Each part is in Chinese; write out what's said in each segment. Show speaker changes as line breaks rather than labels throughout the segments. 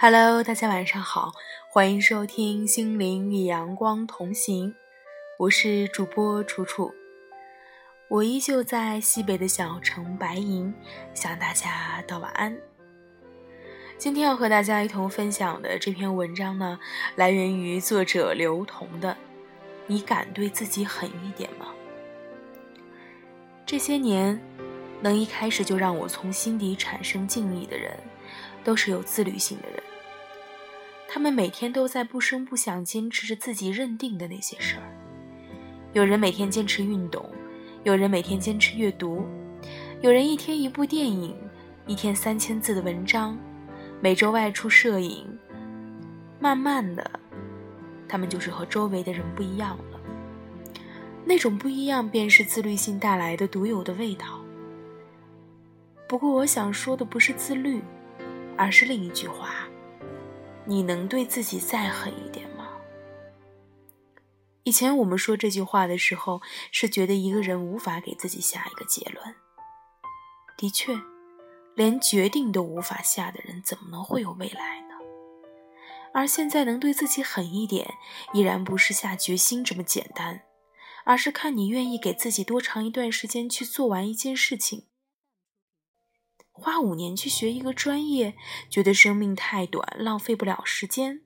Hello，大家晚上好，欢迎收听《心灵与阳光同行》，我是主播楚楚，我依旧在西北的小城白银，向大家道晚安。今天要和大家一同分享的这篇文章呢，来源于作者刘同的《你敢对自己狠一点吗？》这些年，能一开始就让我从心底产生敬意的人，都是有自律性的人。他们每天都在不声不响坚持着自己认定的那些事儿。有人每天坚持运动，有人每天坚持阅读，有人一天一部电影，一天三千字的文章，每周外出摄影。慢慢的，他们就是和周围的人不一样了。那种不一样，便是自律性带来的独有的味道。不过，我想说的不是自律，而是另一句话。你能对自己再狠一点吗？以前我们说这句话的时候，是觉得一个人无法给自己下一个结论。的确，连决定都无法下的人，怎么能会有未来呢？而现在能对自己狠一点，依然不是下决心这么简单，而是看你愿意给自己多长一段时间去做完一件事情。花五年去学一个专业，觉得生命太短，浪费不了时间；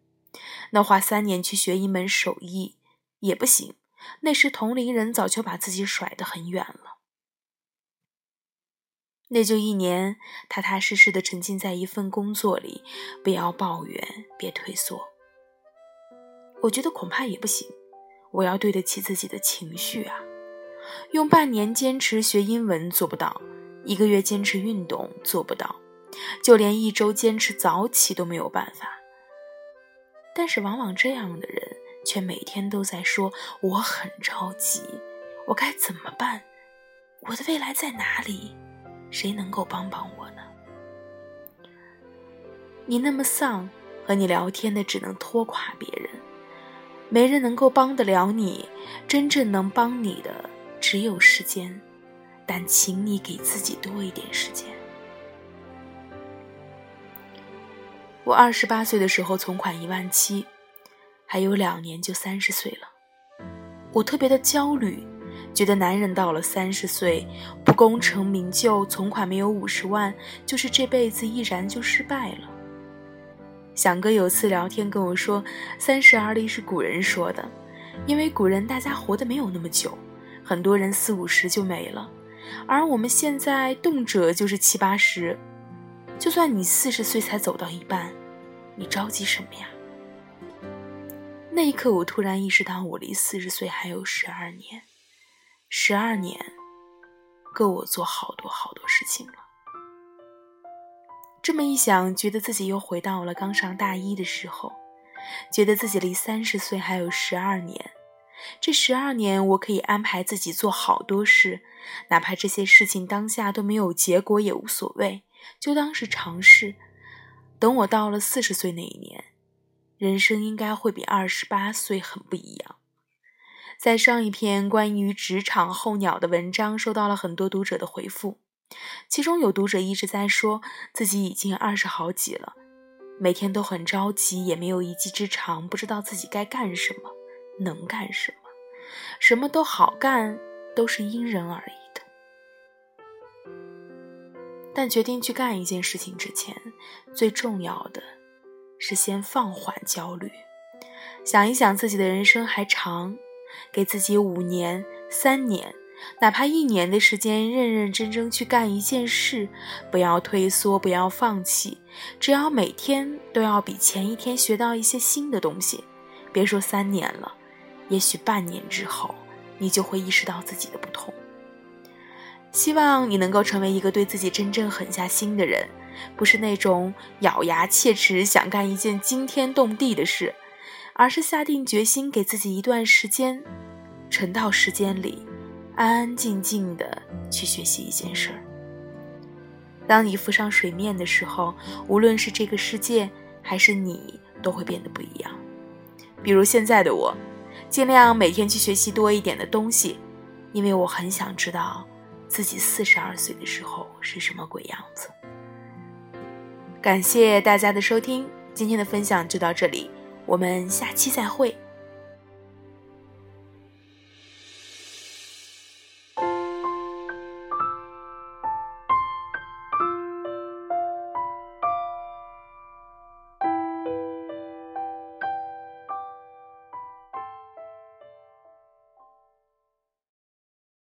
那花三年去学一门手艺也不行，那时同龄人早就把自己甩得很远了。那就一年，踏踏实实的沉浸在一份工作里，不要抱怨，别退缩。我觉得恐怕也不行，我要对得起自己的情绪啊！用半年坚持学英文做不到。一个月坚持运动做不到，就连一周坚持早起都没有办法。但是往往这样的人却每天都在说：“我很着急，我该怎么办？我的未来在哪里？谁能够帮帮我呢？”你那么丧，和你聊天的只能拖垮别人，没人能够帮得了你。真正能帮你的，只有时间。但请你给自己多一点时间。我二十八岁的时候存款一万七，还有两年就三十岁了。我特别的焦虑，觉得男人到了三十岁不功成名就，存款没有五十万，就是这辈子毅然就失败了。响哥有次聊天跟我说：“三十而立是古人说的，因为古人大家活得没有那么久，很多人四五十就没了。”而我们现在动辄就是七八十，就算你四十岁才走到一半，你着急什么呀？那一刻，我突然意识到，我离四十岁还有十二年，十二年，够我做好多好多事情了。这么一想，觉得自己又回到了刚上大一的时候，觉得自己离三十岁还有十二年。这十二年，我可以安排自己做好多事，哪怕这些事情当下都没有结果也无所谓，就当是尝试。等我到了四十岁那一年，人生应该会比二十八岁很不一样。在上一篇关于职场候鸟的文章，收到了很多读者的回复，其中有读者一直在说自己已经二十好几了，每天都很着急，也没有一技之长，不知道自己该干什么。能干什么？什么都好干，都是因人而异的。但决定去干一件事情之前，最重要的是先放缓焦虑，想一想自己的人生还长，给自己五年、三年，哪怕一年的时间，认认真真去干一件事，不要退缩，不要放弃，只要每天都要比前一天学到一些新的东西，别说三年了。也许半年之后，你就会意识到自己的不同。希望你能够成为一个对自己真正狠下心的人，不是那种咬牙切齿想干一件惊天动地的事，而是下定决心给自己一段时间，沉到时间里，安安静静的去学习一件事儿。当你浮上水面的时候，无论是这个世界还是你，都会变得不一样。比如现在的我。尽量每天去学习多一点的东西，因为我很想知道自己四十二岁的时候是什么鬼样子。感谢大家的收听，今天的分享就到这里，我们下期再会。